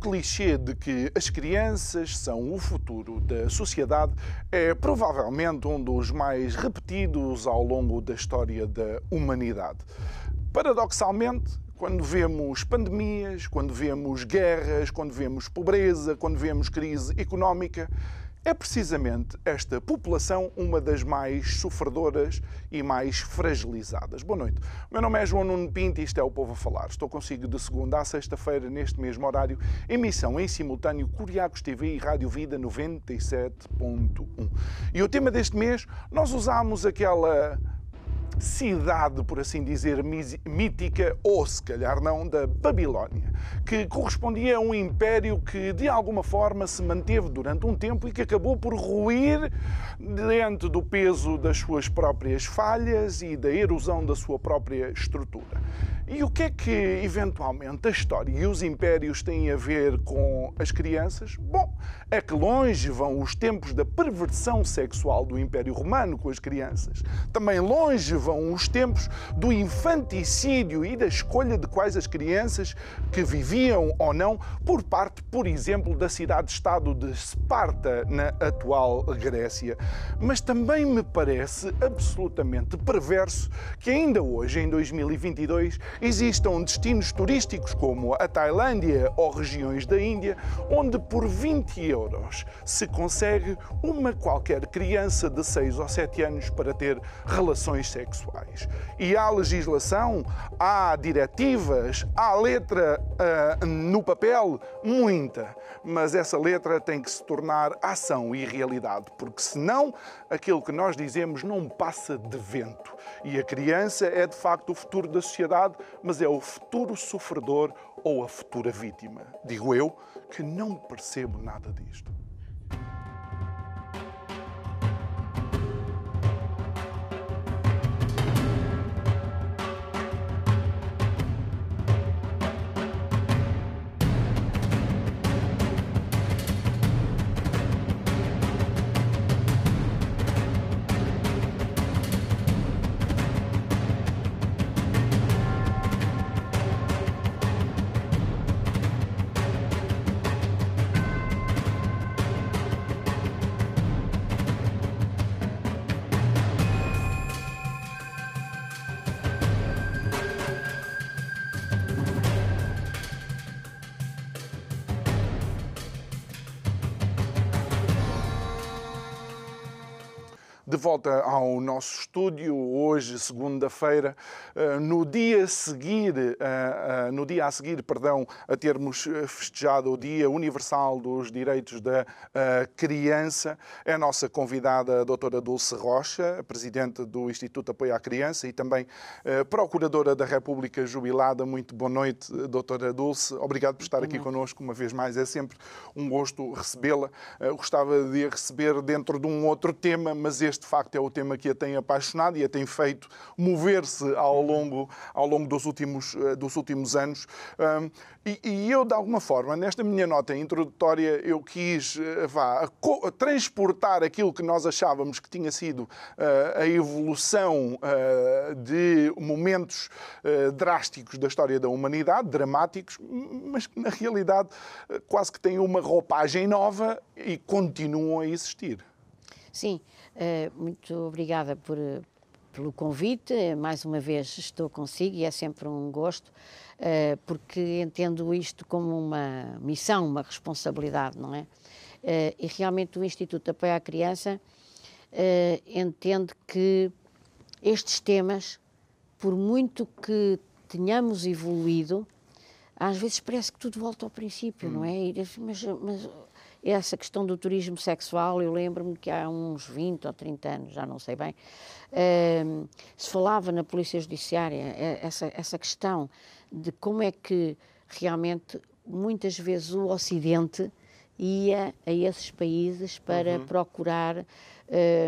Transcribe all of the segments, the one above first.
Clichê de que as crianças são o futuro da sociedade é provavelmente um dos mais repetidos ao longo da história da humanidade. Paradoxalmente, quando vemos pandemias, quando vemos guerras, quando vemos pobreza, quando vemos crise económica, é precisamente esta população uma das mais sofredoras e mais fragilizadas. Boa noite. O meu nome é João Nuno Pinto e isto é o Povo a Falar. Estou consigo de segunda a sexta-feira, neste mesmo horário, emissão em simultâneo Curiacos TV e Rádio Vida 97.1. E o tema deste mês, nós usámos aquela cidade, por assim dizer, mítica, ou se calhar não, da Babilónia, que correspondia a um império que de alguma forma se manteve durante um tempo e que acabou por ruir diante do peso das suas próprias falhas e da erosão da sua própria estrutura. E o que é que, eventualmente, a história e os impérios têm a ver com as crianças? Bom, é que longe vão os tempos da perversão sexual do Império Romano com as crianças. Também longe vão os tempos do infanticídio e da escolha de quais as crianças que viviam ou não por parte, por exemplo, da cidade-estado de Esparta, na atual Grécia. Mas também me parece absolutamente perverso que ainda hoje, em 2022, existam destinos turísticos como a Tailândia ou regiões da Índia, onde por 20 euros se consegue uma qualquer criança de 6 ou 7 anos para ter relações sexuais. E há legislação, há diretivas, há letra uh, no papel, muita. Mas essa letra tem que se tornar ação e realidade, porque senão aquilo que nós dizemos não passa de vento. E a criança é de facto o futuro da sociedade, mas é o futuro sofredor ou a futura vítima. Digo eu que não percebo nada disto. Volta ao nosso estúdio, hoje, segunda-feira, eh, no dia a seguir, eh, eh, no dia a seguir, perdão, a termos festejado o Dia Universal dos Direitos da Criança, é a nossa convidada a doutora Dulce Rocha, presidente do Instituto Apoio à Criança e também procuradora da República jubilada. Muito boa noite, doutora Dulce. Obrigado por estar aqui connosco uma vez mais. É sempre um gosto recebê-la. Gostava de a receber dentro de um outro tema, mas este facto é o tema que a tem apaixonado e a tem feito mover-se ao longo, ao longo dos, últimos, eh, dos últimos anos. E, e, eu, de alguma forma, nesta minha nota introdutória, eu quis eh, vá, transportar aquilo que nós achávamos que tinha sido uh, a evolução de momentos drásticos da história da humanidade, dramáticos, mas que na realidade quase que têm uma roupagem nova e continuam a existir. Sim, eh, muito obrigada por, pelo convite. Mais uma vez estou consigo e é sempre um gosto, eh, porque entendo isto como uma missão, uma responsabilidade, não é? Eh, e realmente o Instituto de Apoio à Criança entende que estes temas, por muito que tenhamos evoluído, às vezes parece que tudo volta ao princípio, hum. não é? Mas, mas essa questão do turismo sexual, eu lembro-me que há uns 20 ou 30 anos, já não sei bem, uh, se falava na Polícia Judiciária essa, essa questão de como é que realmente muitas vezes o Ocidente ia a esses países para uhum. procurar,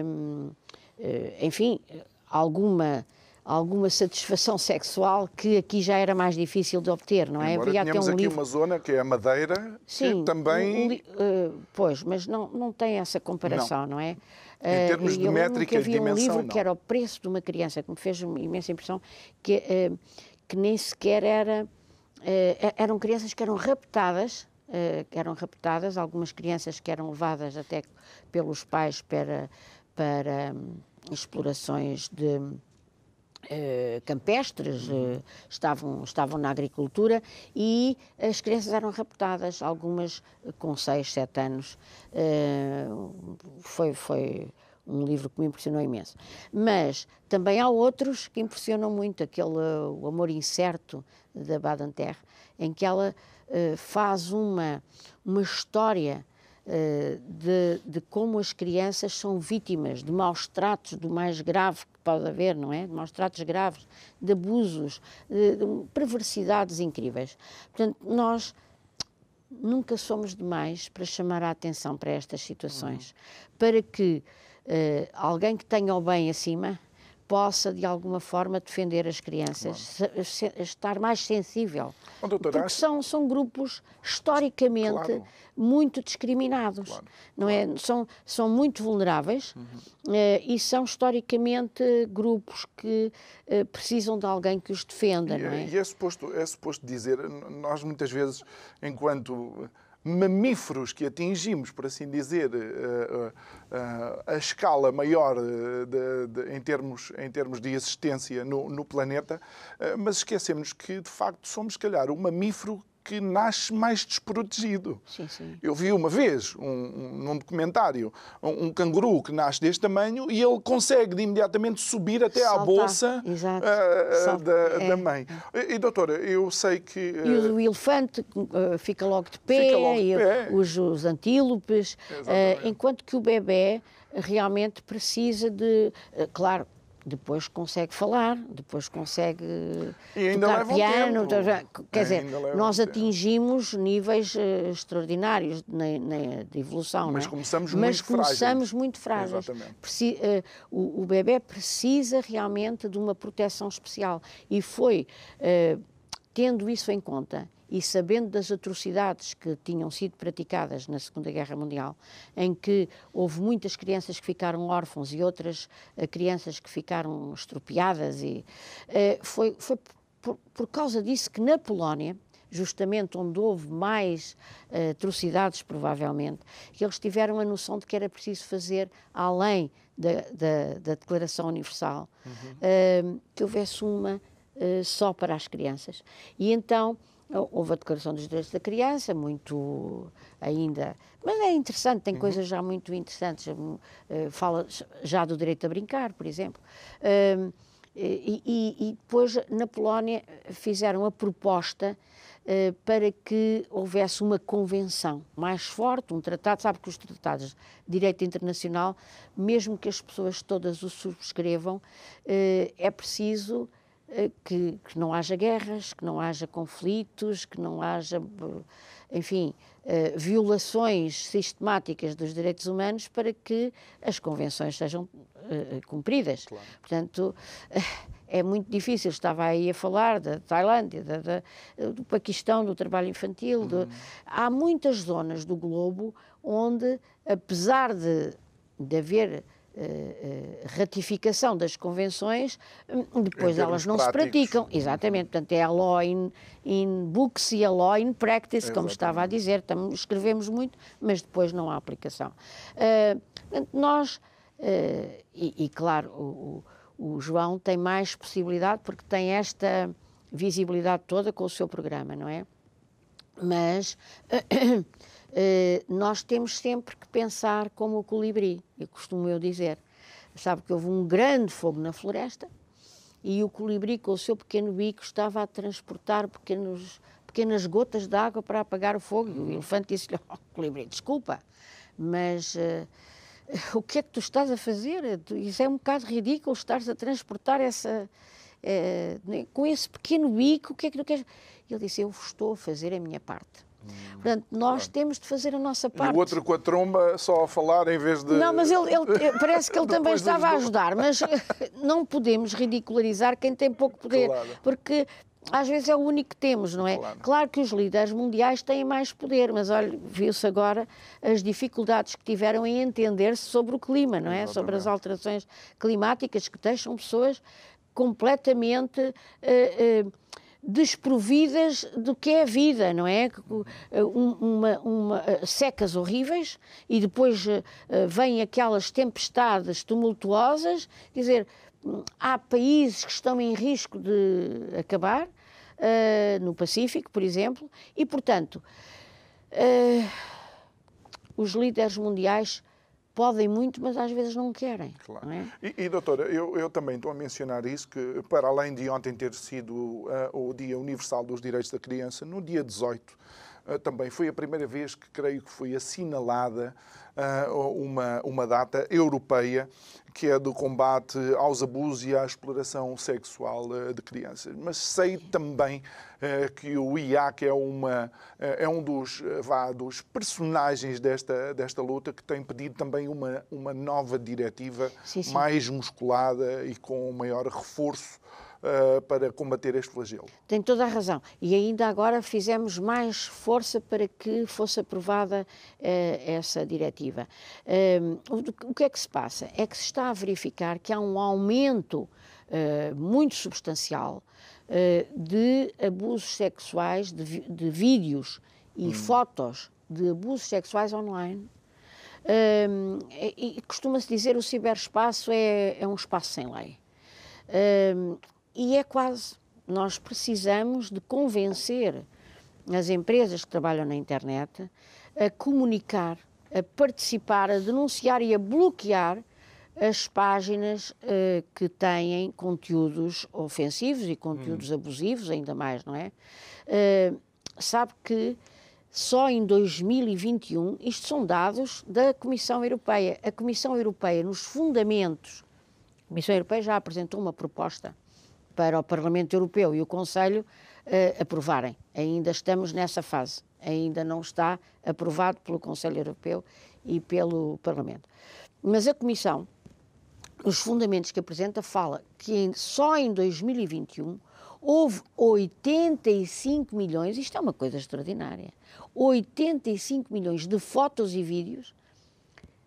hum, eh, enfim, alguma alguma satisfação sexual que aqui já era mais difícil de obter, não é? Embora Havia até um aqui livro... uma zona que é a Madeira, Sim, que também... Um, uh, pois, mas não, não tem essa comparação, não, não é? Em termos uh, de métrica e dimensão, um livro não. que era o preço de uma criança, que me fez imensa impressão, que, uh, que nem sequer era... Uh, eram crianças que eram raptadas, que eram raptadas, algumas crianças que eram levadas até pelos pais para, para um, explorações de campestres uh, estavam, estavam na agricultura e as crianças eram raptadas, algumas com 6, 7 anos. Uh, foi, foi um livro que me impressionou imenso. Mas também há outros que impressionam muito, aquele O Amor Incerto, da Badanterre, em que ela faz uma, uma história de, de, como as crianças são vítimas de maus tratos do mais grave pode haver, não é? De maus tratos graves, de abusos, de, de perversidades incríveis. Portanto, nós nunca somos demais para chamar a atenção para estas situações, uhum. para que uh, alguém que tenha o bem acima possa, de alguma forma, defender as crianças, claro. estar mais sensível. Oh, doutora, porque são, são grupos historicamente claro. muito discriminados, claro. não é? São, são muito vulneráveis uhum. uh, e são historicamente grupos que uh, precisam de alguém que os defenda, e, não é? E é suposto, é suposto dizer, nós muitas vezes, enquanto mamíferos que atingimos, por assim dizer, a, eh, a, eh, a escala maior eh, de, de, em, termos, em termos de existência no, no planeta, mas esquecemos que, de facto, somos, se calhar, o mamífero que nasce mais desprotegido. Sim, sim. Eu vi uma vez, um, um, num documentário, um, um, canguru que nasce deste tamanho e ele consegue de imediatamente subir até à bolsa uh, da, é. da, mãe. E, doutora, eu sei que... Uh, e o, elefante uh, fica logo de pé, logo de pé. os, os antílopes, enquanto que o bebê realmente precisa de... claro, depois consegue falar, depois consegue tocar piano. Tempo. Quer dizer, nós atingimos níveis uh, extraordinários na, na, de evolução. Mas é? começamos Mas muito começamos frágeis. muito frágeis. Preci uh, o, o bebê precisa realmente de uma proteção especial. E foi uh, tendo isso em conta e sabendo das atrocidades que tinham sido praticadas na Segunda Guerra Mundial, em que houve muitas crianças que ficaram órfãos e outras uh, crianças que ficaram estropiadas, e uh, foi, foi por, por causa disso que na Polónia, justamente onde houve mais uh, atrocidades, provavelmente, que eles tiveram a noção de que era preciso fazer além da, da, da Declaração Universal, uhum. uh, que houvesse uma uh, só para as crianças. E então Houve a Declaração dos Direitos da Criança, muito ainda. Mas é interessante, tem uhum. coisas já muito interessantes. Uh, fala já do direito a brincar, por exemplo. Uh, e, e, e, depois, na Polónia, fizeram a proposta uh, para que houvesse uma convenção mais forte, um tratado. Sabe que os tratados de direito internacional, mesmo que as pessoas todas o subscrevam, é preciso eh, que, que, não haja guerras, que não haja conflitos, que não haja, eh, enfim, uh, violações sistemáticas dos direitos humanos para que as convenções sejam cumpridas. Claro. Portanto, é muito difícil. Estava aí a falar da Tailândia, da, da, do Paquistão, do trabalho infantil. Uhum. Do... Há muitas zonas do globo onde, apesar de, de haver ratificação das convenções, hum, depois elas não práticos. se praticam. Exatamente, portanto é a law in, in books e a law in practice, Exatamente. como estava a dizer, escrevemos muito, mas depois não há aplicação. Uh, nós, uh, e, e, claro, o, o, João tem mais possibilidade porque tem esta visibilidade toda com o seu programa, não é? Mas Eh, nós temos sempre que pensar como o colibri, eu costumo eu dizer. Sabe que houve um grande fogo na floresta e o colibri, com o seu pequeno bico, estava a transportar pequenos, pequenas gotas de água para apagar o fogo. E o elefante disse-lhe: oh, colibri, desculpa, mas. Uh, o que é que tu estás a fazer? Isso é um bocado ridículo, estares a transportar essa, é, com esse pequeno bico, o que é que tu queres? Ele disse, eu estou a fazer a minha parte. Portanto, nós temos de fazer a nossa parte. E o outro com a tromba só a falar em vez de. Não, mas ele, ele parece que ele também estava a ajudar, mas não podemos ridicularizar quem tem pouco poder, claro. porque às vezes é o único que temos, não é? Claro. claro que os líderes mundiais têm mais poder, mas olha, viu-se agora as dificuldades que tiveram em entender-se sobre o clima, não é? Exatamente. Sobre as alterações climáticas que deixam pessoas completamente uh, uh, desprovidas do que é a vida, não é? Uma, uma, secas horríveis e depois uh, vêm aquelas tempestades tumultuosas, quer dizer, há países que estão em risco de acabar, uh, no Pacífico, por exemplo, e, portanto, uh, os líderes mundiais podem muito, mas às vezes não querem. Claro. Não é? e, e, doutora, eu, eu, também estou a mencionar isso, que para além de ontem ter sido uh, o Dia Universal dos Direitos da Criança, no dia 18 uh, também foi a primeira vez que creio que foi assinalada uh, uma, uma data europeia que é do combate aos abusos e à exploração sexual eh, de crianças. Mas sei também que o IAC é, uma, é um dos, vá, dos personagens desta, desta luta que tem pedido também uma, uma nova diretiva sim, sim. mais musculada e com maior reforço uh, para combater este flagelo. Tem toda a razão. E ainda agora fizemos mais força para que fosse aprovada uh, essa diretiva. Uh, o, que é que se passa? É que se está a verificar que há um aumento muito substancial de abusos sexuais, de, de vídeos e hum. fotos de abusos sexuais online. Um, e, costuma-se dizer que o ciberespaço é, é, um espaço sem lei. Um, e é quase. Nós precisamos de convencer as empresas que trabalham na internet a comunicar, a participar, a denunciar e a bloquear as páginas uh, que têm conteúdos ofensivos e conteúdos hum. abusivos, ainda mais, não é? Uh, sabe que só em 2021, isto são dados da Comissão Europeia. A Comissão Europeia, nos fundamentos, a Comissão Europeia já apresentou uma proposta para o Parlamento Europeu e o Conselho uh, aprovarem. Ainda estamos nessa fase. Ainda não está aprovado pelo Conselho Europeu e pelo Parlamento. Mas a Comissão, nos fundamentos que apresenta, fala que em, só em 2021 houve 85 milhões, isto é uma coisa extraordinária, 85 milhões de fotos e vídeos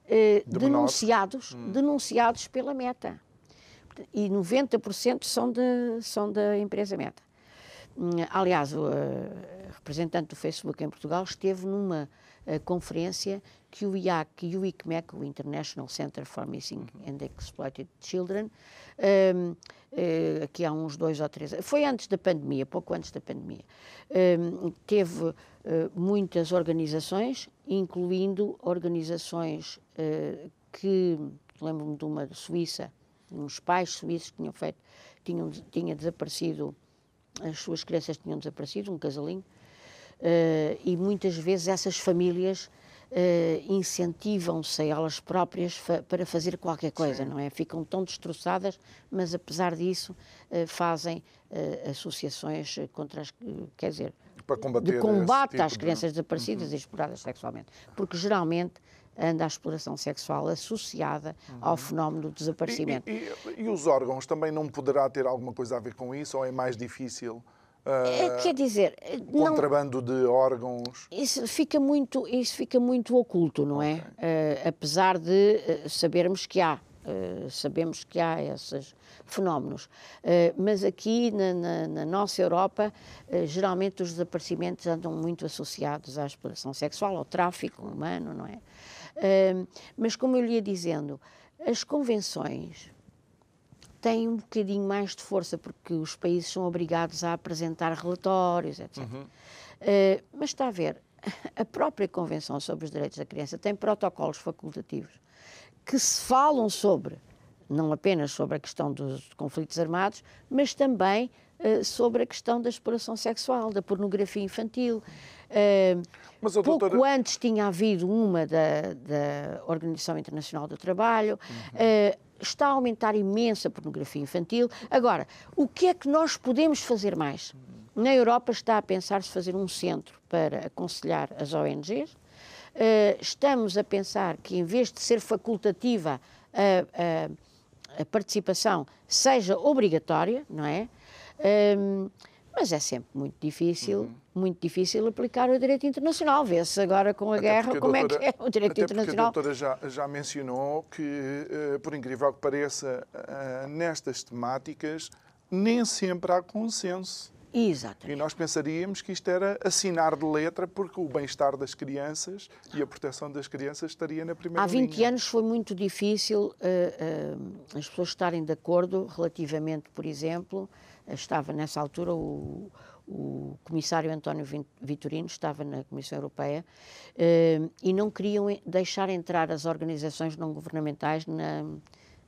eh, denunciados, hum. denunciados pela Meta e 90% são, de, são da empresa Meta. Hum, aliás, o uh, representante do Facebook em Portugal esteve numa uh, conferência que o IAC e o ICMEC, o International Center for Missing and Exploited Children, um, uh, aqui há uns dois ou três, foi antes da pandemia, pouco antes da pandemia, um, teve muitas organizações, incluindo organizações que, lembro-me de uma Suíça, uns pais suíços que tinham feito, tinham, tinha desaparecido, as suas crianças tinham desaparecido, um casalinho, uh, e muitas vezes essas famílias uh, incentivam-se a elas próprias fa para fazer qualquer coisa, Sim. não é? Ficam tão destroçadas, mas apesar disso uh, fazem associações contra as, quer dizer, de combate tipo às crianças de... desaparecidas uhum. e exploradas sexualmente, porque geralmente anda a exploração sexual associada uhum. ao fenómeno do desaparecimento. E, e, e, os órgãos também não poderá ter alguma coisa a ver com isso ou é mais difícil? Uh, Quer dizer, contrabando não, de órgãos. Isso fica muito, isso fica muito oculto, não é? okay. é? Uh, apesar de uh, sabermos que há, sabemos que há esses fenómenos. mas aqui na, na, na nossa Europa, geralmente os desaparecimentos andam muito associados à exploração sexual, ao tráfico humano, não é? Mas, como eu lhe ia dizendo, as convenções têm um bocadinho mais de força, porque os países são obrigados a apresentar relatórios, etc. Uhum. Uh, mas está a ver, a própria Convenção sobre os Direitos da Criança tem protocolos facultativos que se falam sobre, não apenas sobre a questão dos conflitos armados, mas também uh, sobre a questão da exploração sexual, da pornografia infantil. Uh, mas, Pouco doutora... antes tinha havido uma da, da Organização Internacional do Trabalho. Uhum. Uh, está a aumentar imensa pornografia infantil. Agora, o que é que nós podemos fazer mais? Na Europa está a pensar-se fazer um centro para aconselhar as ONGs. Eh, estamos a pensar que, em vez de ser facultativa a, a, a participação, seja obrigatória, não é? Mas é sempre muito difícil, uhum. muito difícil aplicar o direito internacional. Vê-se agora com a até guerra como doutora, é que é o direito internacional. a doutora já, já mencionou que, uh, por incrível que pareça, uh, nestas temáticas nem sempre há consenso. Exatamente. E nós pensaríamos que isto era assinar de letra, porque o bem-estar das crianças e a proteção das crianças estaria na primeira Há 20 linha. anos foi muito difícil uh, uh, as pessoas estarem de acordo relativamente, por exemplo, estava nessa altura o, o comissário António Vitorino, estava na Comissão Europeia, e não queriam deixar entrar as organizações não governamentais na,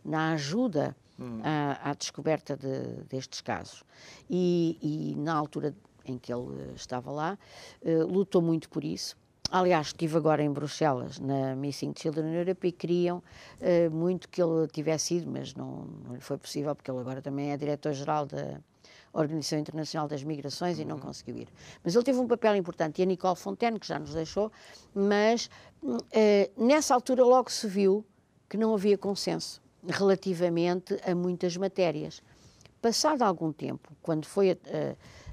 na ajuda hum. à, à, descoberta de, destes casos. E, e, na altura em que ele estava lá, uh, lutou muito por isso. Aliás, estive agora em Bruxelas, na Missing Children Europe, e queriam uh, muito que ele tivesse ido, mas não, não lhe foi possível, porque ele agora também é diretor-geral da Organização Internacional das Migrações uhum. e não uhum. conseguiu ir. Mas ele teve um papel importante, e a Nicole Fontaine, que já nos deixou, mas uh, nessa altura logo se viu que não havia consenso relativamente a muitas matérias. Passado algum tempo, quando foi a,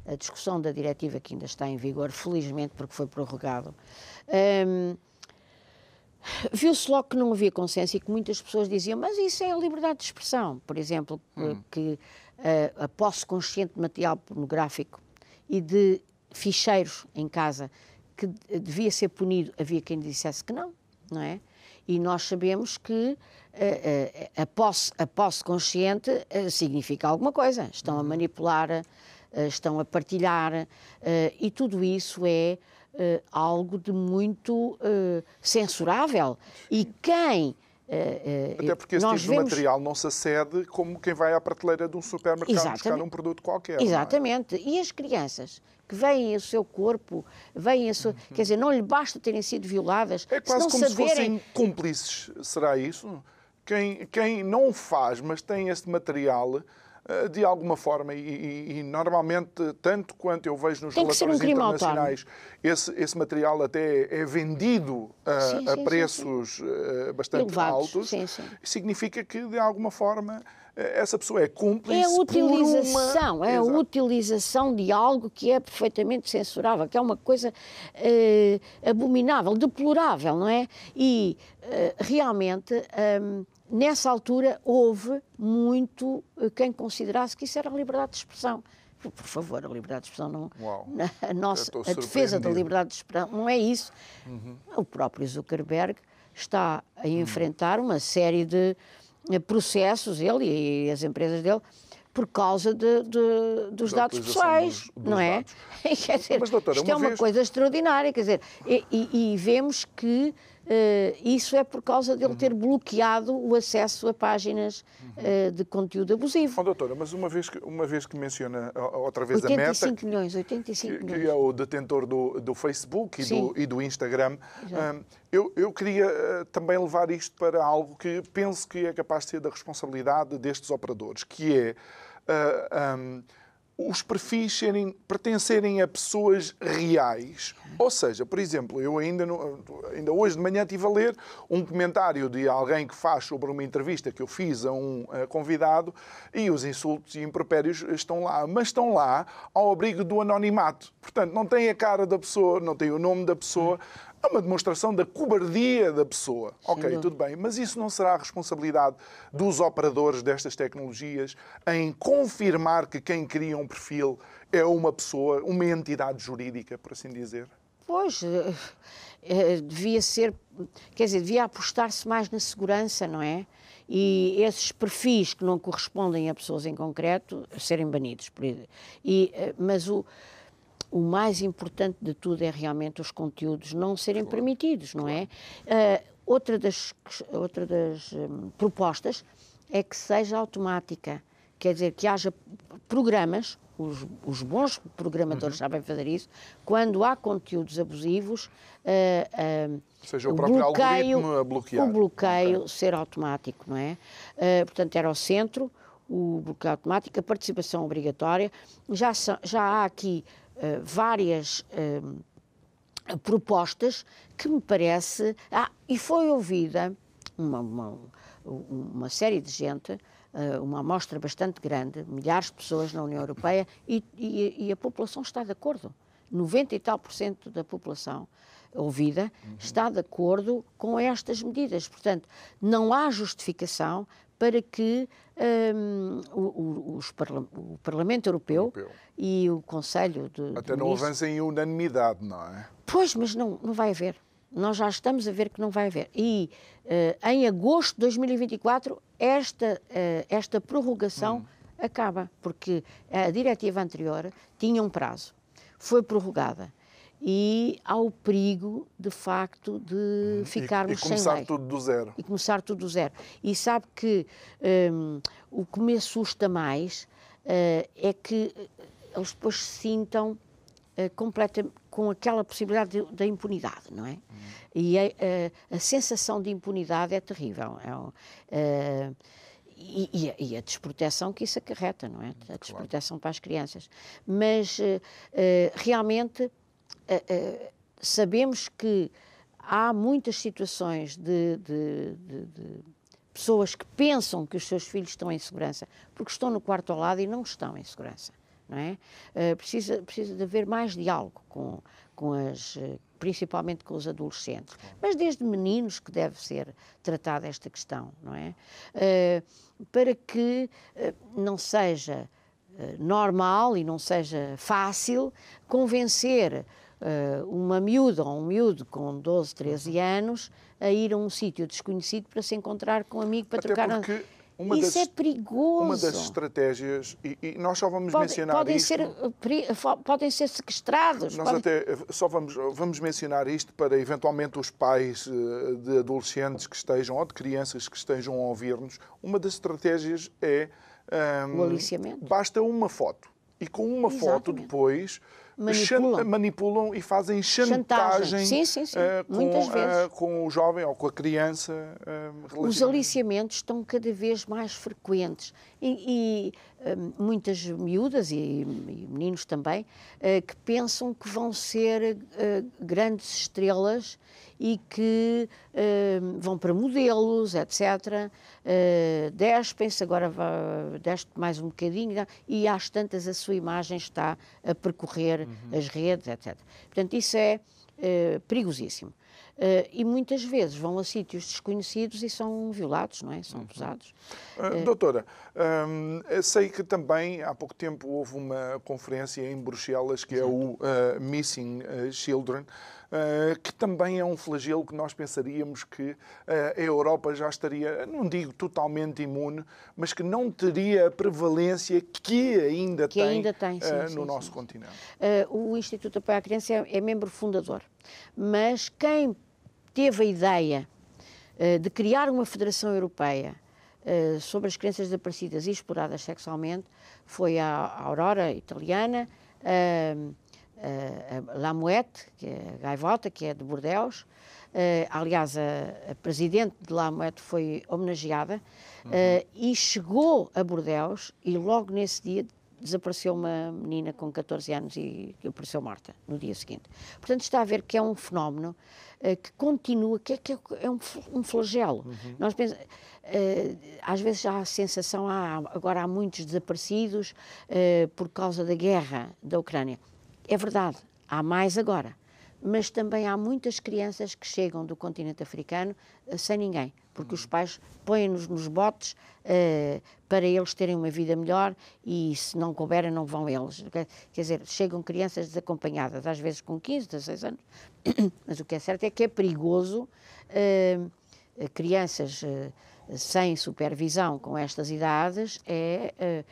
a, a, discussão da diretiva, que ainda está em vigor, felizmente porque foi prorrogado, um, viu-se logo que não havia consenso e que muitas pessoas diziam, mas isso é a liberdade de expressão. Por exemplo, hum. que uh, a posse consciente de material pornográfico e de ficheiros em casa que devia ser punido, havia quem dissesse que não, não é? E nós sabemos que a, a, posse, a posse consciente eh, significa alguma coisa. Estão a uhum. manipular, eh, estão a partilhar, eh, e tudo isso é algo de muito censurável. E quem Até porque esse tipo de vemos... material não se acede como quem vai à prateleira de um supermercado Exatamente. buscar um produto qualquer. É? Exatamente. É? E as crianças que veem o seu corpo, veem a sua. Uhum. Quer dizer, não lhe basta terem sido violadas. É quase como saberem... se fossem cúmplices, será isso? quem, quem não faz, mas tem este material, de alguma forma, e, e, e, normalmente, tanto quanto eu vejo nos relatórios um internacionais, esse, esse, material até é vendido a, sim, sim, a preços sim, eh, bastante Elevados. altos, significa que, de alguma forma, eh, essa pessoa é cúmplice É a utilização, uma... é a Exato. utilização de algo que é perfeitamente censurável, que é uma coisa abominável, deplorável, não é? E realmente. Um, nessa altura houve muito eh, quem considerasse que isso era a liberdade de expressão. Por favor, a liberdade de expressão não. Uau, a, nossa, a defesa da liberdade de expressão não é isso. Uhum. O próprio Zuckerberg está a uhum. enfrentar uma série de eh, processos, ele e as empresas dele, por causa de, de, dos dados pessoais, dos, dos não é? Dados. quer dizer, Mas, doutora, isto é uma vez... coisa extraordinária, quer dizer, e, e, e vemos que Uh, isso é por causa de ele ter bloqueado o acesso a páginas uh, de conteúdo abusivo. Oh, doutora, mas uma vez que, uma vez que menciona outra vez 85 a Meta... 85 milhões, 85 que, milhões. Que é o detentor do, do Facebook e do, e do, Instagram. Um, eu, eu, queria uh, também levar isto para algo que penso que é capaz de ser da responsabilidade destes operadores, que é... Um, os perfis serem, pertencerem a pessoas reais. Ou seja, por exemplo, eu ainda, no, ainda hoje de manhã estive a ler um comentário de alguém que faz sobre uma entrevista que eu fiz a um convidado e os insultos e impropérios estão lá, mas estão lá ao abrigo do anonimato. Portanto, não tem a cara da pessoa, não tem o nome da pessoa, é uma demonstração da cobardia da pessoa. Sim, ok, tudo bem, mas isso não será a responsabilidade dos operadores destas tecnologias em confirmar que quem cria um perfil é uma pessoa, uma entidade jurídica, por assim dizer? Pois, eh, eh, devia ser, quer dizer, devia apostar-se mais na segurança, não é? E esses perfis que não correspondem a pessoas em concreto serem banidos. E, eh, mas o, o mais importante de tudo é realmente os conteúdos não serem permitidos, não é? Uh, outra das, outra das um, propostas é que seja automática, quer dizer, que haja programas os, os bons programadores uhum. sabem fazer isso, quando há conteúdos abusivos, uh, uh, seja, o, o bloqueio, a bloquear. O bloqueio okay. ser automático, não é? Portanto, era o centro, o bloqueio automático, a participação obrigatória. Já, já há aqui várias propostas que me parece. Ah, e foi ouvida uma, uma, uma série de gente eh, uma amostra bastante grande, milhares de pessoas na União Europeia, e, e, e, a população está de acordo. 90 e tal por cento da população ouvida uhum. está de acordo com estas medidas. Portanto, não há justificação para que um, o, o, o, Parlamento Europeu, Europeu, e o Conselho de. Até de não avancem em unanimidade, não é? Pois, mas não, não vai haver. Nós já estamos a ver que não vai haver. E uh, em agosto de 2024, esta, uh, esta prorrogação hum. acaba, porque a diretiva anterior tinha um prazo, foi prorrogada. E há o perigo, de facto, de hum. ficarmos sem lei. E começar tudo do zero. E começar tudo do zero. E sabe que um, o que me assusta mais uh, é que eles depois se sintam uh, completamente com aquela possibilidade da impunidade, não é? Uhum. E a, a, a, sensação de impunidade é terrível. É, uh, e, e, a, e, a, desproteção que isso acarreta, não é? A desproteção claro. para as crianças. Mas uh, uh, sabemos que há muitas situações de, de, de, de pessoas que pensam que os seus filhos estão em segurança porque estão no quarto ao lado e não estão em segurança não é? Uh, precisa, precisa de haver mais diálogo com, com as, principalmente com os adolescentes, mas desde meninos que deve ser tratada esta questão, não é? Uh, para que uh, não seja normal e não seja fácil convencer uma miúda ou um miúdo com 12, 13 uhum. anos a ir a um sítio desconhecido para se encontrar com um amigo para Até trocar... Porque uma Isso das, é perigoso. Uma das estratégias, e, e nós só vamos Pode, mencionar podem isto... Ser, eh, podem ser sequestrados. Nós até eh, só vamos, vamos mencionar isto para eventualmente os pais eh, de adolescentes que estejam, ou de crianças que estejam a ouvir-nos. Uma das estratégias é... Um, o aliciamento. Basta uma foto. E com uma Exatamente. foto depois manipulam. manipulam e fazem chantagem, chantagem. Sim, sim, sim. Uh, com, Muitas vezes. Uh, com o jovem ou com a criança. Uh, Os aliciamentos estão cada vez mais frequentes e, e muitas miúdas e, e meninos também que pensam que vão ser grandes estrelas e que vão para modelos, etc. Uh, despem-se, agora despe mais um bocadinho, e às tantas a sua imagem está a percorrer uhum. as redes, etc. Portanto, isso é perigosíssimo. Uh, e muitas vezes vão a sítios desconhecidos e são violados, não é? São uhum. abusados. Uh, doutora, um, sei que também há pouco tempo houve uma conferência em Bruxelas que é o uh, Missing Children, que também é um flagelo que nós pensaríamos que a Europa já estaria, não digo totalmente imune, mas que não teria a prevalência que ainda que tem, ainda tem sim, no sim, nosso continente. o Instituto Apoio à Criança é, é membro fundador, mas quem teve a ideia uh, de criar uma federação europeia uh, sobre as crianças desaparecidas e exploradas sexualmente foi a, a Aurora italiana, uh, a Lamoette, que é a gaivota, que é de Bordeus. aliás, a, a, presidente de Lamoette foi homenageada uhum. e chegou a Bordeus e logo nesse dia desapareceu uma menina com 14 anos e apareceu morta no dia seguinte. Portanto, está a ver que é um fenómeno uh, que continua, que é, que é um, um flagelo. Uhum. Nós uh, às vezes há a sensação, ah, agora há muitos desaparecidos uh, por causa da guerra da Ucrânia. É verdade, há mais agora mas também há muitas crianças que chegam do continente africano sem ninguém, porque os pais põem-nos nos botes uh, para eles terem uma vida melhor e se não couberem não vão eles. Quer dizer, chegam crianças desacompanhadas, às vezes com 15, 16 anos, mas o que é certo é que é perigoso uh, crianças sem supervisão com estas idades é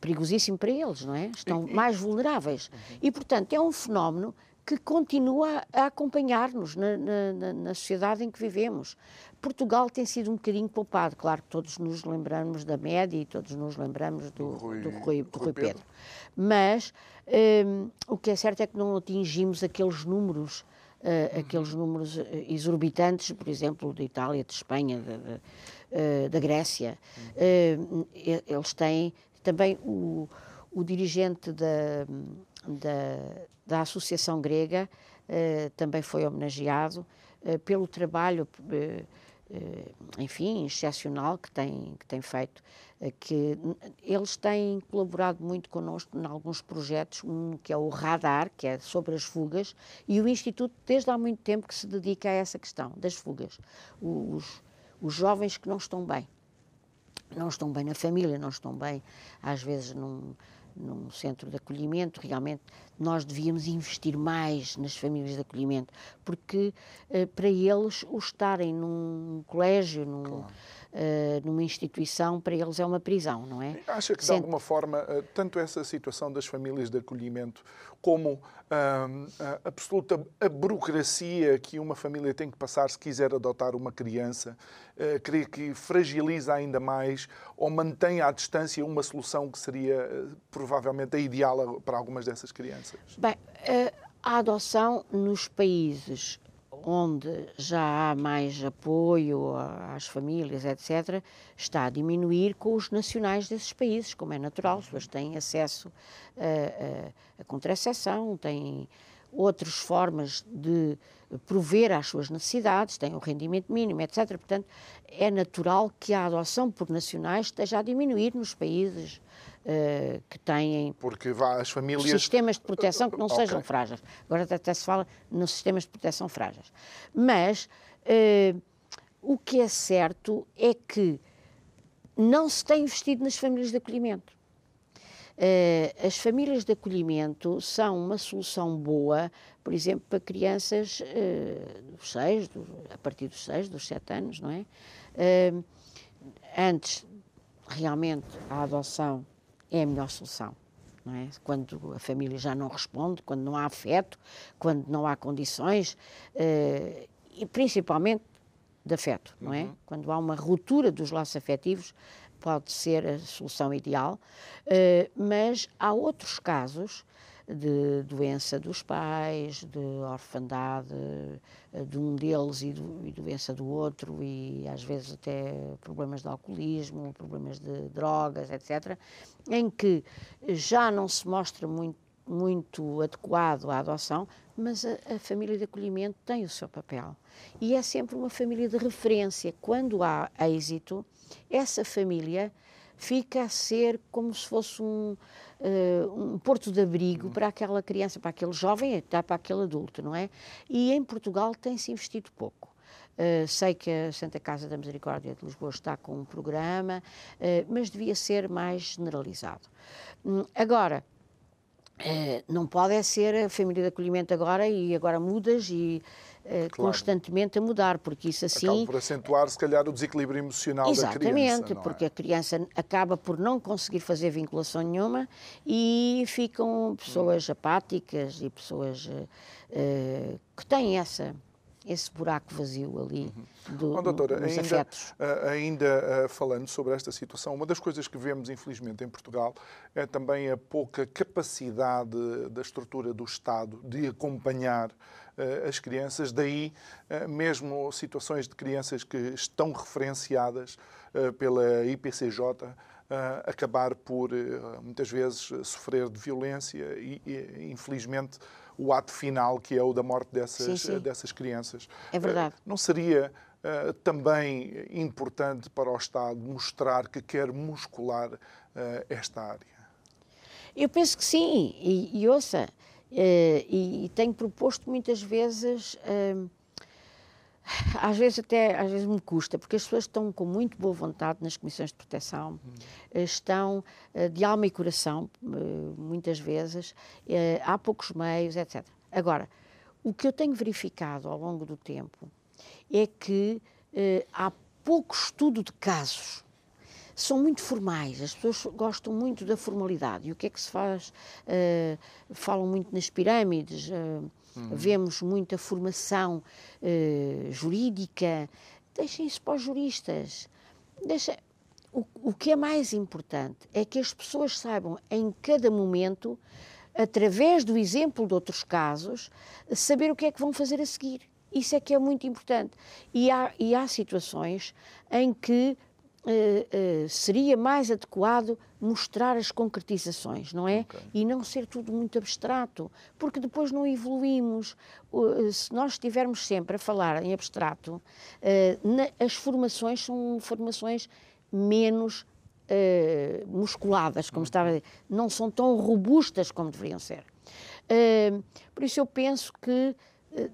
perigosíssimo para eles, não é? Estão mais vulneráveis. E, portanto, é um fenómeno que continua a acompanhar-nos na, na, na, sociedade em que vivemos. Portugal tem sido um bocadinho poupado, claro que todos nos lembramos da média e todos nos lembramos do, do Rui, do Rui, do Rui Pedro. Pedro. Mas um, o que é certo é que não atingimos aqueles números, uh, aqueles números exorbitantes, por exemplo, de Itália, de Espanha, uh, da Grécia. Uh, eles têm também o, o dirigente da, da, da Associação Grega também foi homenageado pelo trabalho enfim, excepcional que tem, que tem feito, que eles têm colaborado muito connosco em alguns projetos, um que é o Radar, que é sobre as fugas, e o Instituto desde há muito tempo que se dedica a essa questão das fugas. Os, os jovens que não estão bem, não estão bem na família, não estão bem, às vezes, num, num centro de acolhimento, realmente nós devíamos investir mais nas famílias de acolhimento, porque uh, para eles o estarem num colégio, num, claro. Uh, numa instituição, para eles é uma prisão, não é? Acha que, de alguma forma, uh, tanto essa situação das famílias de acolhimento como a absoluta a burocracia que uma família tem que passar se quiser adotar uma criança, uh, creio que fragiliza ainda mais ou mantém à distância uma solução que seria provavelmente a ideal para algumas dessas crianças? Bem, a adoção nos países onde já há mais apoio às famílias, etc., está a diminuir com os nacionais desses países, como é natural, as pessoas têm acesso a, a, a contracepção, têm outras formas de prover às suas necessidades, têm o rendimento mínimo, etc. Portanto, é natural que a adoção por nacionais esteja a diminuir nos países uh, que têm Porque vá, as famílias... sistemas de proteção que não okay. sejam frágeis. Agora até se fala nos sistemas de proteção frágeis. Mas uh, o que é certo é que não se tem investido nas famílias de acolhimento. Uh, as famílias de acolhimento são uma solução boa, por exemplo, para crianças uh, dos seis, do, a partir dos seis, dos sete anos, não é? Uh, antes, realmente, a adoção é a melhor solução. Não é? Quando a família já não responde, quando não há afeto, quando não há condições, uh, e principalmente de afeto, não é? Uhum. Quando há uma ruptura dos laços afetivos, pode ser a solução ideal, uh, mas há outros casos de doença dos pais, de orfandade eh, de um deles e, do, e, doença do outro, e às vezes até problemas de alcoolismo, problemas de drogas, etc., em que já não se mostra muito, muito adequado à adoção, mas a, a família de acolhimento tem o seu papel. E é sempre uma família de referência. Quando há êxito, essa família fica a ser como se fosse um uh, um porto de abrigo uhum. para aquela criança, para aquele jovem, até para aquele adulto, não é? E em Portugal tem-se investido pouco. Uh, sei que a Santa Casa da Misericórdia de Lisboa está com um programa, uh, mas devia ser mais generalizado. Um, agora, não pode é ser a família de acolhimento agora e agora mudas e claro. constantemente a mudar, porque isso assim... Acaba por acentuar, se calhar, o desequilíbrio emocional Exatamente, da criança. Exatamente, é? porque a criança acaba por não conseguir fazer vinculação nenhuma e ficam pessoas hum. apáticas e pessoas uh, que têm essa esse buraco vazio ali uhum. do, Bom, doutora, dos ainda, afetos. Ainda falando sobre esta situação, uma das coisas que vemos, infelizmente, em Portugal é também a pouca capacidade da estrutura do Estado de acompanhar eh, as crianças, daí mesmo situações de crianças que estão referenciadas pela IPCJ acabar por muitas vezes sofrer de violência e, infelizmente o ato final que é o da morte dessas sim, sim. dessas crianças. É verdade. Não seria Uh, também importante para o Estado mostrar que quer muscular uh, esta área? Eu penso que sim, e, e ouça, Uh, e, e, tenho proposto muitas vezes, às vezes até às vezes me custa, porque as pessoas estão com muito boa vontade nas comissões de proteção, uh, estão de alma e coração, muitas vezes, há poucos meios, etc. Agora, o que eu tenho verificado ao longo do tempo é que há pouco estudo de casos são muito formais, as pessoas gostam muito da formalidade. E o que é que se faz? Uh, falam muito nas pirâmides, uh, uhum. vemos muita formação uh, jurídica. Deixem isso para os juristas. Deixa... O, o que é mais importante é que as pessoas saibam em cada momento, através do exemplo de outros casos, saber o que é que vão fazer a seguir. Isso é que é muito importante. E há, e há situações em que Uh, uh, seria mais adequado mostrar as concretizações, não é? Okay. E não ser tudo muito abstrato, porque depois não evoluímos. Uh, se nós estivermos sempre a falar em abstrato, na, as formações são formações menos musculadas, como estava a dizer, não são tão robustas como deveriam ser. por isso eu penso que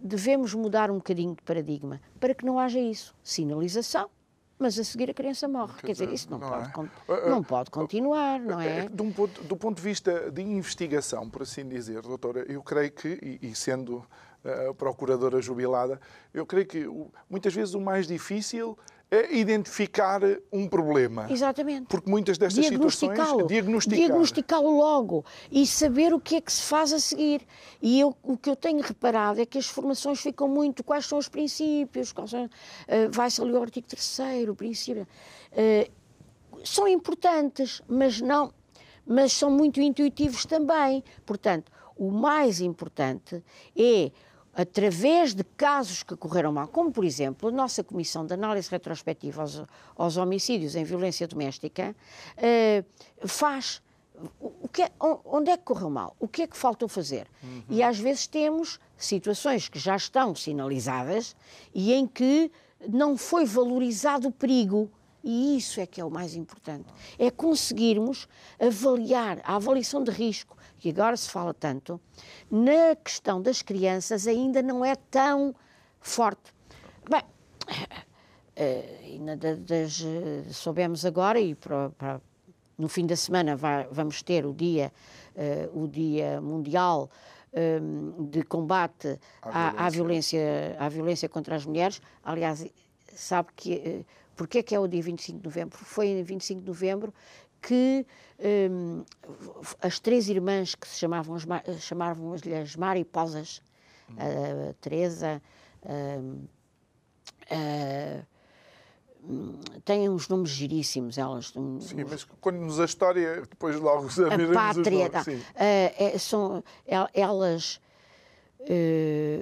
devemos mudar um bocadinho de paradigma para que não haja isso. Sinalização, mas a seguir a criança morre. Quer, Quer dizer, isso não, não pode, é? não pode continuar, não é? de um ponto, do ponto de vista de investigação, por assim dizer, doutora, eu creio que, e, sendo uh, procuradora jubilada, eu creio que muitas vezes o mais difícil identificar um problema. Exatamente. Porque muitas destas situações diagnosticá-lo diagnosticá-lo logo e saber o que é que se faz a seguir. E eu, o que eu tenho reparado é que as formações ficam muito quais são os princípios, uh, vai-se ali o artigo 3 o princípio. Uh, são importantes, mas não mas são muito intuitivos também. Portanto, o mais importante é através de casos que correram mal, como por exemplo a nossa Comissão de Análise Retrospectiva aos, aos Homicídios em Violência Doméstica, uh, faz o que é, onde é que correu mal? O que é que faltou fazer? Uhum. E às vezes temos situações que já estão sinalizadas e em que não foi valorizado o perigo. E isso é que é o mais importante. É conseguirmos avaliar a avaliação de risco, que agora se fala tanto, na questão das crianças ainda não é tão forte. Bem, uh, das, uh, soubemos agora, e para, para, no fim da semana vai, vamos ter o dia, uh, o dia mundial um, de combate à, à, violência. À, violência, contra as mulheres. Aliás, sabe que porque é que é o dia 25 de novembro? Foi em 25 de novembro que um, as três irmãs que se chamavam, as, chamavam as mariposas, uhum. a, a Teresa, têm uns nomes giríssimos, elas. Sim, mas conte-nos a história, depois logo saberemos a pátria, os nomes. Uh, é, são, elas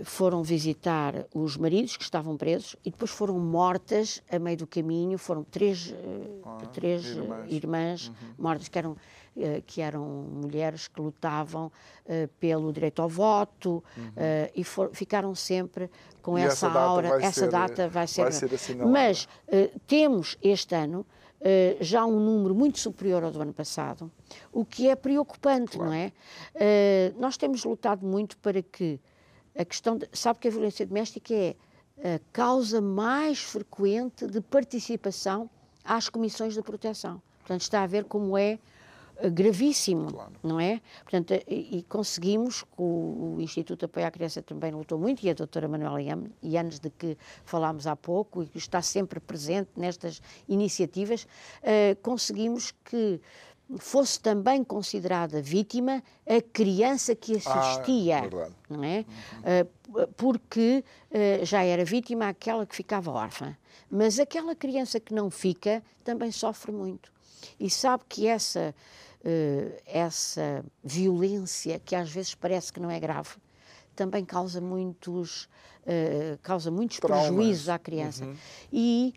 foram visitar os maridos que estavam presos e depois foram mortas a meio do caminho. Foram três, uh, ah, três irmãs, irmãs uhum. mortas que eram, uh, que eram mulheres que lutavam pelo direito ao voto uhum. e for, ficaram sempre com essa, essa aura. Essa ser, data vai ser. Vai ser Mas temos este ano. Uh, já um número muito superior ao do ano passado, o que é preocupante, claro. não é? Uh, nós temos lutado muito para que a questão, de, sabe que a violência doméstica é a causa mais frequente de participação às comissões de proteção. Portanto, está a ver como é eh, gravíssimo, claro. não é? Portanto, e, e conseguimos, o, o, Instituto de Apoio à Criança também lutou muito, e a doutora Manuela Yanes, de que falámos há pouco, e que está sempre presente nestas iniciativas, uh, conseguimos que fosse também considerada vítima a criança que assistia, ah, não é? Uhum. Porque uh, já era vítima aquela que ficava órfã. Mas aquela criança que não fica também sofre muito. E sabe que essa, essa violência, que às vezes parece que não é grave, também causa muitos, causa muitos prejuízos à criança. Uhum. E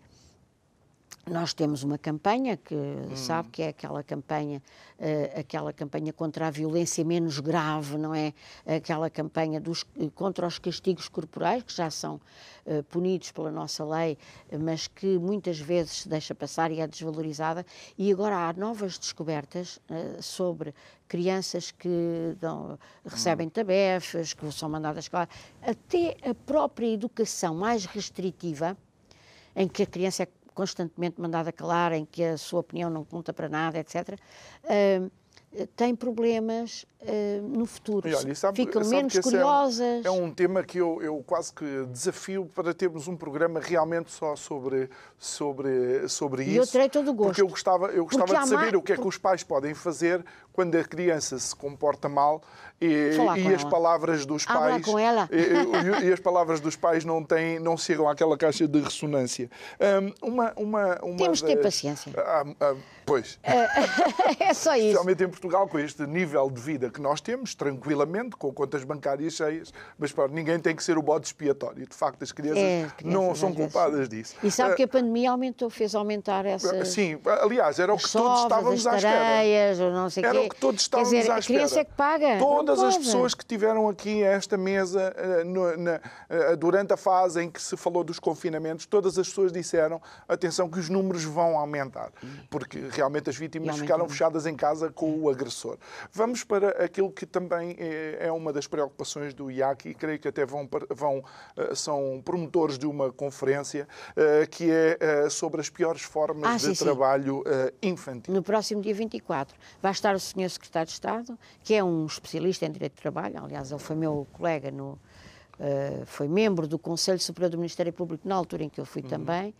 nós temos uma campanha que hum. sabe que é aquela campanha, uh, aquela campanha contra a violência menos grave, não é? Aquela campanha dos, contra os castigos corporais que já são uh, punidos pela nossa lei, mas que muitas vezes se deixa passar e é desvalorizada. E agora há novas descobertas uh, sobre crianças que dão, recebem hum. tabefes, que são mandadas escolar, até a própria educação mais restritiva em que a criança é constantemente mandada calar, em que a sua opinião não conta para nada, etc., uh, tem problemas uh, no futuro. Olha, sabe, Ficam sabe menos é um- curiosas. É um, tema que eu, eu quase que desafio para termos um programa realmente só sobre, sobre, sobre E isso. eu terei todo o gosto. Porque eu gostava, eu Porque gostava há de saber o que é que os pais podem fazer quando a criança se comporta mal e, e as ela. palavras dos pais com ela. E, e- as palavras dos pais não têm não chegam àquela caixa de ressonância. Hum, uma, uma, uma Temos de ter paciência. Ah, ah, pois. é só isso. Especialmente em Portugal, com este nível de vida que nós temos, tranquilamente, com contas bancárias cheias, mas pá, ninguém tem que ser o bode expiatório. De facto, as crianças, É, as crianças não são culpadas disso. E sabe Ah, que a pandemia aumentou, fez aumentar essas. Sim, aliás, era o que todos estávamos à espera. ou não sei Era quê. o que todos Quer estávamos dizer, à a espera. criança é que paga. Todas as pessoas que tiveram aqui a esta mesa eh, durante a fase em que se falou dos confinamentos, todas as pessoas disseram, atenção, que os números vão aumentar, porque realmente as vítimas ficaram fechadas em casa com o agressor. Vamos para aquilo que também é, é uma das preocupações do IAC e creio que até vão, vão, eh, são promotores de uma conferência eh, que é eh, sobre as piores formas Ah, de sim, sim. trabalho eh, infantil. No próximo dia 24 vai estar o Sr. Secretário de Estado, que é um especialista em direito de trabalho, aliás, ele foi meu colega no. eh, foi membro do Conselho Superior do Ministério Público na altura em que eu fui também,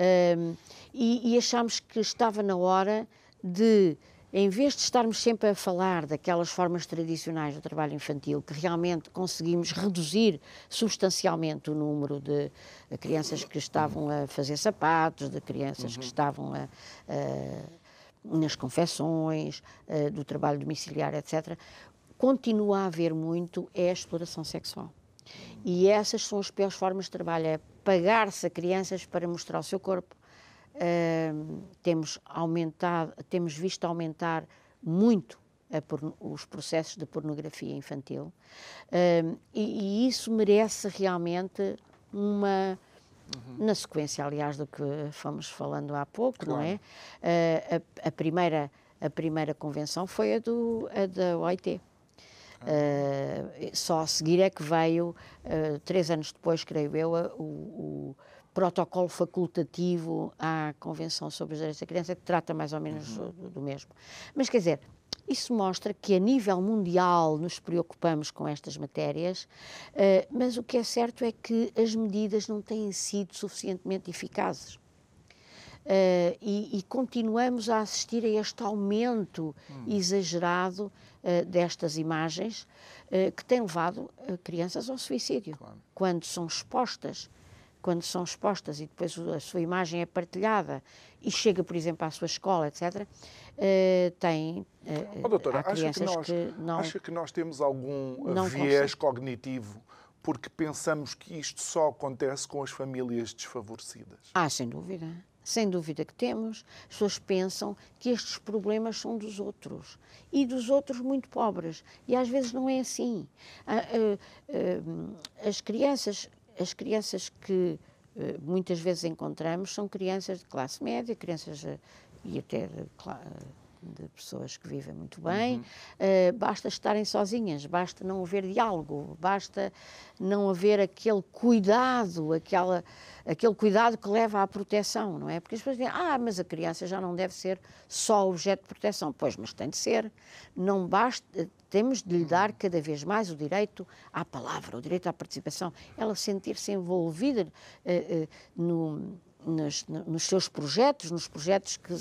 Ehm, e, e achámos que estava na hora de, em vez de estarmos sempre a falar daquelas formas tradicionais do trabalho infantil, que realmente conseguimos reduzir substancialmente o número de crianças que estavam a fazer sapatos, de crianças que estavam a- a nas confecções, eh, do trabalho domiciliar, etc., continua a haver muito é a exploração sexual. E essas são as piores formas de trabalho, é pagar-se a crianças para mostrar o seu corpo. Ahm, temos, aumentado, temos visto aumentar muito os processos de pornografia infantil Ahm, e, e isso merece realmente uma, na sequência, aliás, do que fomos falando há pouco, não é? Ah, a, a primeira, a primeira convenção foi a, do, a da OIT. Uh, só a seguir é que veio, uh, três anos depois, creio eu, a- o, o protocolo facultativo à Convenção sobre os Direitos da Criança, que trata mais ou menos do, do mesmo. Mas, quer dizer, isso mostra que a nível mundial nos preocupamos com estas matérias, uh, mas o que é certo é que as medidas não têm sido suficientemente eficazes. Uh, e, continuamos a assistir a este aumento exagerado uh, destas imagens que tem levado crianças ao suicídio quando são expostas quando são expostas e depois a sua imagem é partilhada e chega por exemplo à sua escola etc uh, tem uh, Oh, doutora, acha que, nós, que não acha que nós temos algum viés consegue. cognitivo porque pensamos que isto só acontece com as famílias desfavorecidas? Ah, sem dúvida. Sem dúvida que temos. As pessoas pensam que estes problemas são dos outros e dos outros muito pobres. E às vezes não é assim. Ah, ah, ah, As crianças, as crianças que ah, muitas vezes encontramos são crianças de classe média, crianças ah, e até de, de pessoas que vivem muito bem. Ah, basta estarem sozinhas, basta não haver diálogo, basta não haver aquele cuidado, aquela, aquele cuidado que leva à proteção, não é? Porque as pessoas dizem, ah, mas a criança já não deve ser só objeto de proteção. Pois, mas tem de ser. Não basta, temos de lhe dar cada vez mais o direito à palavra, o direito à participação, ela sentir-se envolvida eh, eh, no, nos, no- nos seus projetos, nos projetos que,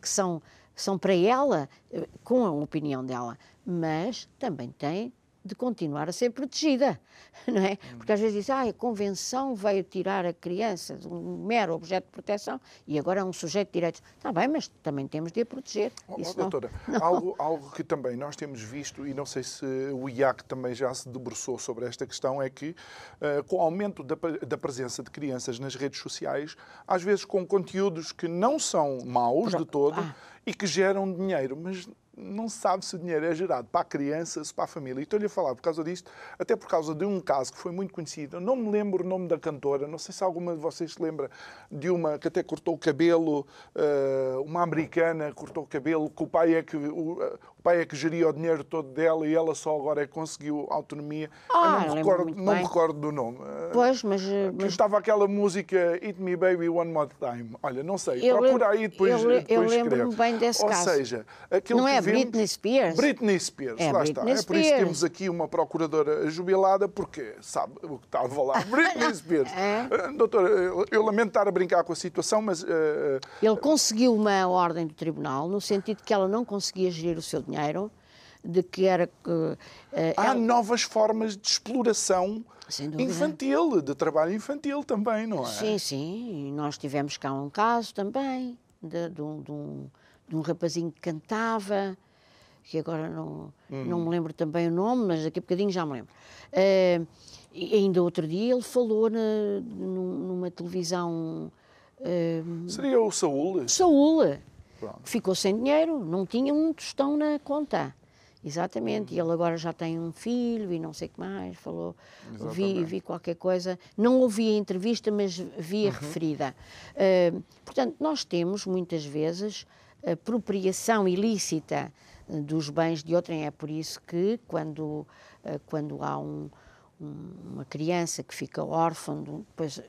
que são, são para ela, eh, com a opinião dela, mas também tem de continuar a ser protegida, não é? Porque às vezes diz, ah, a convenção veio tirar a criança de um mero objeto de proteção e agora é um sujeito de direitos. Está bem, mas também temos de a proteger. Oh, oh, Isso não- doutora, algo, algo que também nós temos visto, e não sei se o IAC também já se debruçou sobre esta questão, é que eh, com o aumento da, da presença de crianças nas redes sociais, às vezes com conteúdos que não são maus de todo ah. e que geram dinheiro, mas não se sabe se o dinheiro é gerado para a criança, se para a família. E estou-lhe a falar por causa disto, até por causa de um caso que foi muito conhecido. Eu não me lembro o nome da cantora, não sei se alguma de vocês se lembra de uma que até cortou o cabelo, eh, uma americana cortou o cabelo, que o pai é que o, o pai é que geria o dinheiro todo dela e ela só agora é que conseguiu autonomia. Ah, eu não, me recordo, muito não me recordo do nome. Pois, mas, eh, mas estava aquela música Eat Me Baby One More Time. Olha, não sei, Eu procura aí depois, eu le- eu depois lembro-me bem desse Ou caso. seja, aquilo Não que é Britney Spears. Britney Spears, É lá Britney está. É por isso que Spears. temos aqui uma procuradora jubilada, porque sabe o que estava lá. Britney Spears. É. Eh, Doutor, eu, eu lamento estar a brincar com a situação, mas eh, Ele conseguiu uma ordem do tribunal, no sentido que ela não conseguia gerir o seu dinheiro, de que era. eh, há ela- novas formas de exploração infantil, de trabalho infantil também, não é? Sim, sim. E nós tivemos cá um caso também de, de um, de um- de um rapazinho que cantava, que agora não, não me lembro também o nome, mas daqui a bocadinho já me lembro. E ainda outro dia ele falou na- num- numa televisão. eh, Seria o Saúl? Saúl, Pronto. que ficou sem dinheiro, não tinha um tostão na conta. Exatamente, Hum. e ele agora já tem um filho e não sei o que mais, falou, vi, vi qualquer coisa, não ouvi a entrevista, mas vi a Uhum. referida. Uh, portanto, nós temos muitas vezes apropriação ilícita uh, dos bens de outrem, é por isso que quando, uh, quando há um- um- uma criança que fica órfã, de depois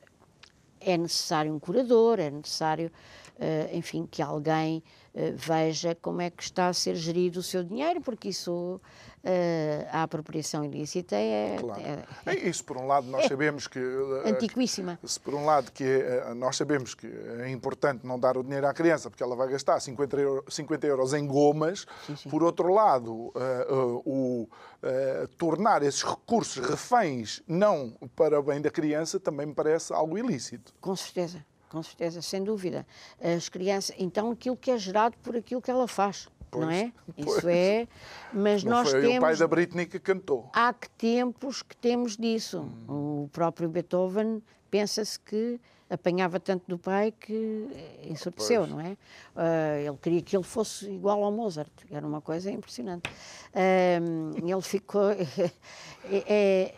é necessário um curador, é necessário, eh, enfim, que alguém eh, veja como é que está a ser gerido o seu dinheiro, porque isso, eh, a apropriação ilícita é, Claro. é- É Isso, por um lado, nós sabemos que. eh, antiquíssima. Se por um lado que eh, nós sabemos que é importante não dar o dinheiro à criança porque ela vai gastar 50 euros, 50 euros em gomas, por outro lado, eh, eh, o eh, tornar esses recursos reféns não para o bem da criança também me parece algo ilícito. Com certeza, com certeza, sem dúvida. As crianças, então aquilo que é gerado por aquilo que ela faz, não é? pois. Isso é, mas Não nós foi o pai temos da Britney que cantou. há que tempos que temos disso. Hum. O próprio Beethoven pensa-se que apanhava tanto do pai que ensurdeceu, Pois. não é? Ah, ele queria que ele fosse igual ao Mozart, era uma coisa impressionante. Ah, ele ficou. é- é-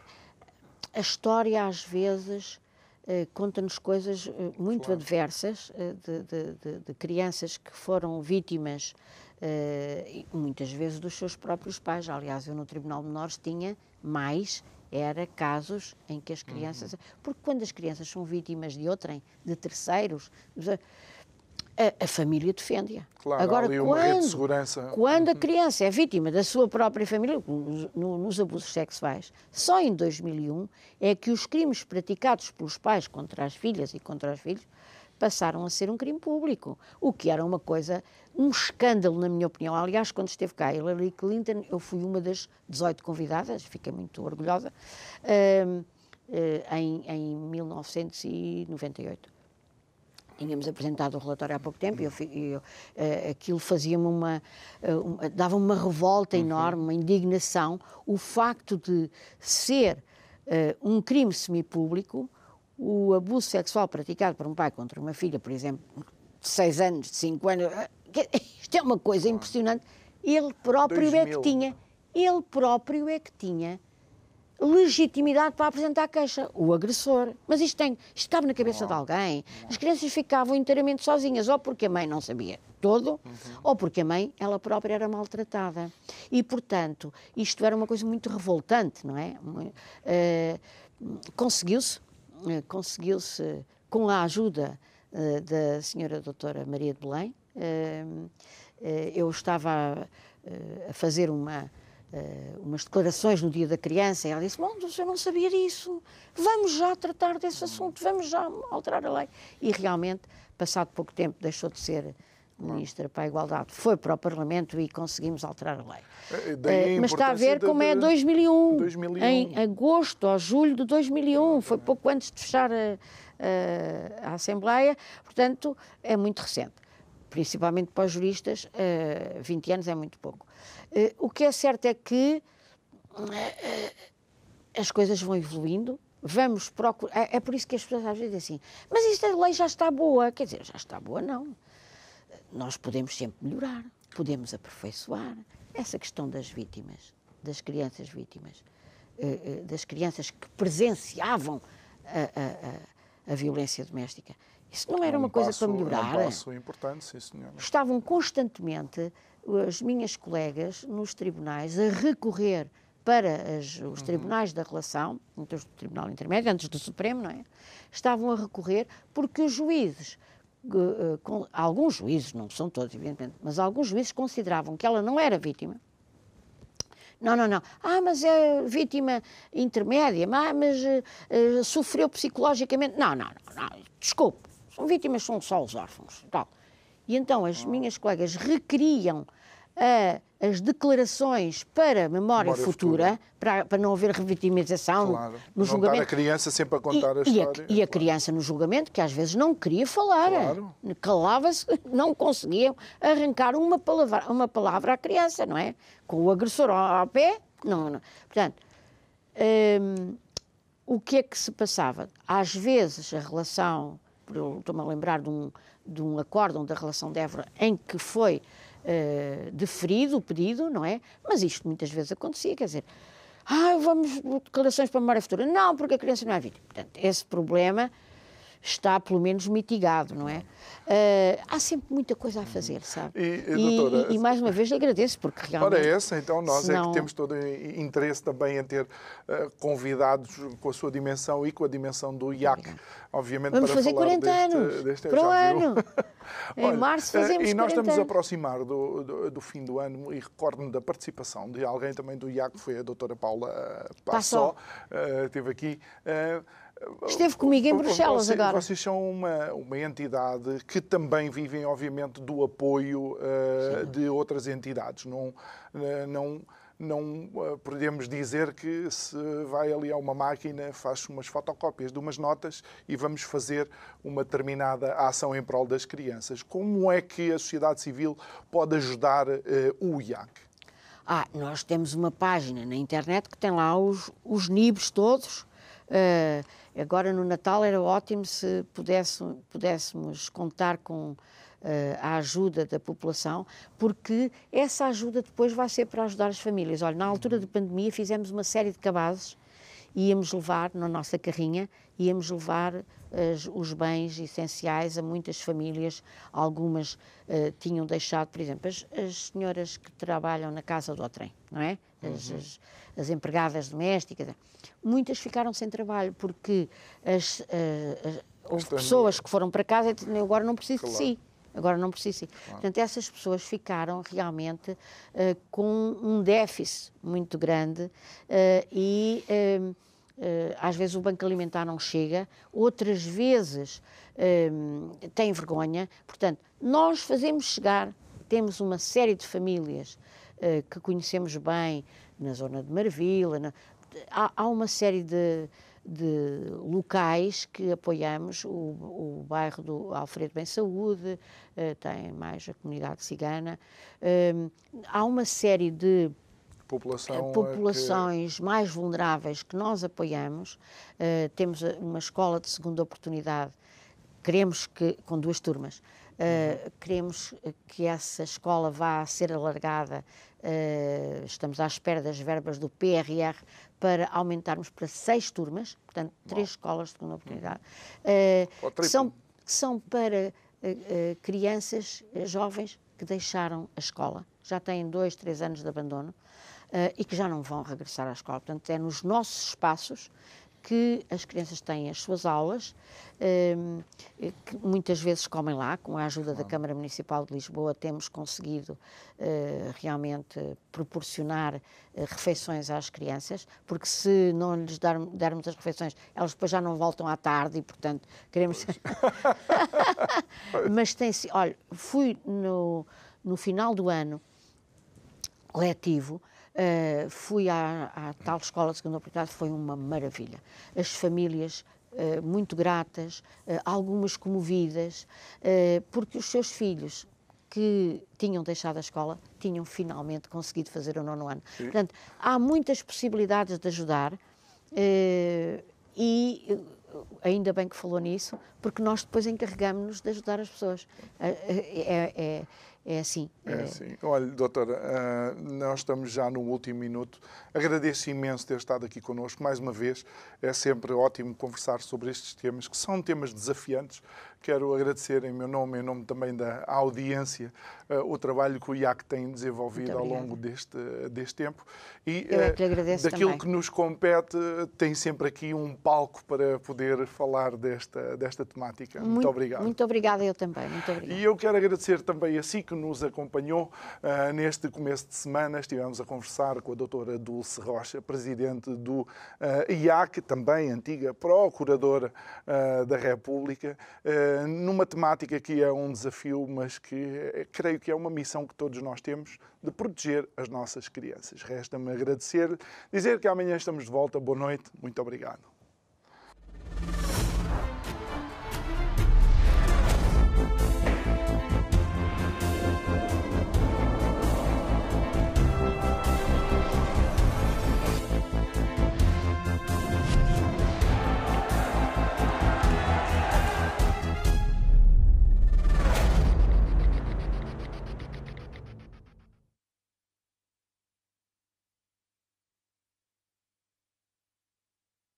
a história, às vezes, conta-nos coisas eh, muito adversas eh, de, de- de- de crianças que foram vítimas, eh, muitas vezes, dos seus próprios pais. Aliás, eu no Tribunal de Menores tinha mais, era casos em que as crianças. Porque quando as crianças são vítimas de outrem, de terceiros, a, a família defende-a. Claro, Agora, ali uma rede de quando- segurança. quando a criança é vítima da sua própria família, nos, no- nos abusos sexuais, só em 2001 é que os crimes praticados pelos pais contra as filhas e contra os filhos passaram a ser um crime público, o que era uma coisa, um escândalo, na minha opinião. Aliás, quando esteve cá Hillary Clinton, eu fui uma das 18 convidadas, fiquei muito orgulhosa, hum, eh, em, em 1998 tínhamos apresentado o relatório há pouco tempo e eu, eu, eh, aquilo fazia-me uma, uma- dava-me uma revolta enorme, uma indignação, o facto de ser eh, um crime semipúblico o abuso sexual praticado por um pai contra uma filha, por exemplo, de 6 anos, de 5 anos, isto é uma coisa impressionante. Ele próprio é que 2000. tinha, ele próprio é que tinha legitimidade para apresentar queixa, o agressor. Mas isto, tem, isto estava na cabeça de alguém. As crianças ficavam inteiramente sozinhas, ou porque a mãe não sabia todo, ou porque a mãe, ela própria, era maltratada. E, portanto, isto era uma coisa muito revoltante, não é? Eh, conseguiu-se, eh, conseguiu-se, com a ajuda eh, da senhora doutora Maria de Belém, eu estava a fazer uma eh, umas declarações no dia da criança e ela disse, bom, eu não sabia disso, vamos já tratar desse assunto, vamos já alterar a lei. E realmente, passado pouco tempo, deixou de ser ministra para a Igualdade, foi para o Parlamento e conseguimos alterar a lei. Eh, mas está a ver como é de- 2001, 2001. em agosto ou julho de 2001, foi pouco antes de fechar a, a- a Assembleia, portanto, é muito recente. Principalmente para os juristas, eh, 20 anos é muito pouco. Eh, o que é certo é que eh, as coisas vão evoluindo, vamos procurar. É, é por isso que as pessoas às vezes dizem assim, mas esta lei já está boa. Quer dizer, já está boa, não. Nós podemos sempre melhorar, podemos aperfeiçoar. Essa questão das vítimas, das crianças vítimas, eh, eh, das crianças que presenciavam a, a- a- a violência doméstica, isso não era É um uma coisa passo- para É melhorar um passo importante, sim, senhora. estavam constantemente as minhas colegas nos tribunais a recorrer para as- os tribunais da relação, então o Tribunal Intermédio, antes do Supremo, não é? Estavam a recorrer porque os juízes uh, com, alguns juízes, não são todos, evidentemente, mas alguns juízes consideravam que ela não era vítima. Não, não, não. Ah, mas é vítima intermédia, mas, mas uh, sofreu psicologicamente. Não, não, não, não. Desculpe, são vítimas, são só os órfãos. Tal. E então as minhas colegas requeriam uh, as declarações para memória, memória futura, futura. Para, para não haver revitimização claro. no, não julgamento. a criança sempre a contar e, a história. E a, e a criança no julgamento, que às vezes não queria falar, claro. calava-se, não conseguiam arrancar uma palavra, uma palavra à criança, não é? Com o agressor ao, pé, não, não. Portanto, hum, o que é que se passava? Às vezes a relação, estou-me a lembrar de um, de um acórdão da relação de Évora em que foi uh, deferido o pedido, não é? Mas isto muitas vezes acontecia, quer dizer, ah, vamos declarações para a memória futura. Não, porque a criança não é vítima. Portanto, esse problema está pelo menos mitigado, não é? Uh, há sempre muita coisa a fazer, sabe? E, e, doutora, e, e mais uma vez lhe agradeço, porque realmente... Ora, essa, então nós senão... é que temos todo interesse também em ter uh, convidados com a sua dimensão e com a dimensão do IAC, obviamente Vamos para fazer falar 40 deste, anos, deste, para o ano. em março eh, fazemos E nós estamos a aproximar do, do, do, fim do ano e recordo-me da participação de alguém também do IAC, que foi a doutora Paula Passó, uh, esteve aqui... Uh, Esteve comigo em Bruxelas vocês, agora. Vocês são uma, uma entidade que também vivem, obviamente, do apoio uh, de outras entidades. Não, uh, não, não uh, podemos dizer que se vai ali a uma máquina, faz umas fotocópias de umas notas e vamos fazer uma determinada ação em prol das crianças. Como é que a sociedade civil pode ajudar o IAC? Ah, nós temos uma página na internet que tem lá os, os NIBs todos. Uh, Agora no Natal era ótimo se pudesse, pudéssemos contar com uh, a ajuda da população, porque essa ajuda depois vai ser para ajudar as famílias. Olha, na altura da pandemia fizemos uma série de cabazes, íamos levar na nossa carrinha, íamos levar as, os bens essenciais a muitas famílias. Algumas uh, tinham deixado, por exemplo, as, as, senhoras que trabalham na casa do trem, não é? As, uhum. As, as empregadas domésticas muitas ficaram sem trabalho porque as, uh, houve pessoas que foram para casa e disseram, agora não preciso claro. de si. Agora não preciso. Claro. Portanto, essas pessoas ficaram realmente uh, com um déficit muito grande uh, e uh, às vezes o banco alimentar não chega, outras vezes têm vergonha. Portanto, nós fazemos chegar, temos uma série de famílias que conhecemos bem na zona de Marvila, na, há, há uma série de, de locais que apoiamos, o, o bairro do Alfredo Bem Saúde, uh, tem mais a comunidade cigana, uh, há uma série de População populações que... mais vulneráveis que nós apoiamos. Uh, temos uma escola de segunda oportunidade, queremos que, com duas turmas, Uh, queremos que essa escola vá ser alargada. Uh, estamos à espera das verbas do PRR para aumentarmos para seis turmas, portanto, três escolas de segunda oportunidade, uh, que, são, que são para crianças jovens que deixaram a escola, já têm dois, três anos de abandono e que já não vão regressar à escola. Portanto, é nos nossos espaços que as crianças têm as suas aulas, ehm, que muitas vezes comem lá, com a ajuda da Câmara Municipal de Lisboa, temos conseguido eh, realmente proporcionar eh, refeições às crianças, porque se não lhes dermos as refeições, elas depois já não voltam à tarde e, portanto, queremos. Mas tem-se. Olha, fui no, no final do ano letivo Uh, fui à, à, tal escola de segunda oportunidade, foi uma maravilha. As famílias uh, muito gratas, uh, algumas comovidas, porque os seus filhos que tinham deixado a escola tinham finalmente conseguido fazer o nono ano. Sim. Portanto, há muitas possibilidades de ajudar e ainda bem que falou nisso, porque nós depois encarregamos-nos de ajudar as pessoas. É, é, é assim. É assim. Olha, doutora, uh, nós estamos já no último minuto. Agradeço imenso ter estado aqui connosco mais uma vez. É sempre ótimo conversar sobre estes temas, que são temas desafiantes. Quero agradecer em meu nome, em nome também da audiência, uh, o trabalho que o IAC tem desenvolvido ao longo deste, deste tempo. E Eu é que agradeço daquilo também. que nos compete, tem sempre aqui um palco para poder falar desta, desta temática. Muito, muito obrigado. Muito obrigada, eu também. Muito obrigado. E eu quero agradecer também a si que nos acompanhou uh, neste começo de semana. Estivemos a conversar com a doutora Dulce Rocha, presidente do uh, IAC, também antiga procuradora uh, da República, numa temática que é um desafio, mas que creio que é uma missão que todos nós temos de proteger as nossas crianças. Resta-me agradecer, dizer que amanhã estamos de volta. Boa noite, muito obrigado.